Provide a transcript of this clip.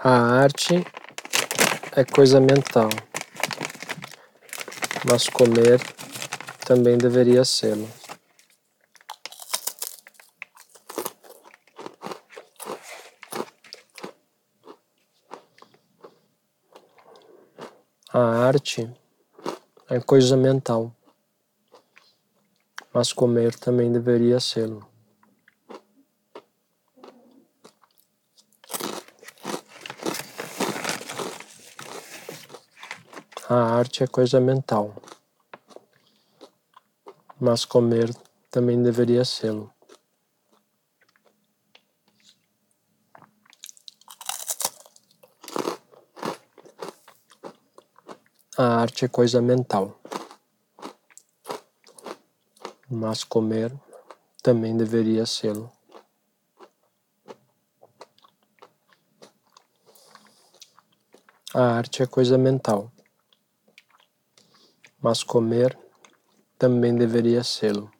A arte é coisa mental, mas comer também deveria sê-lo. A arte é coisa mental, mas comer também deveria sê-lo. A arte é coisa mental, mas comer também deveria sê-lo. A arte é coisa mental, mas comer também deveria sê-lo. A arte é coisa mental, mas comer também deveria sê-lo.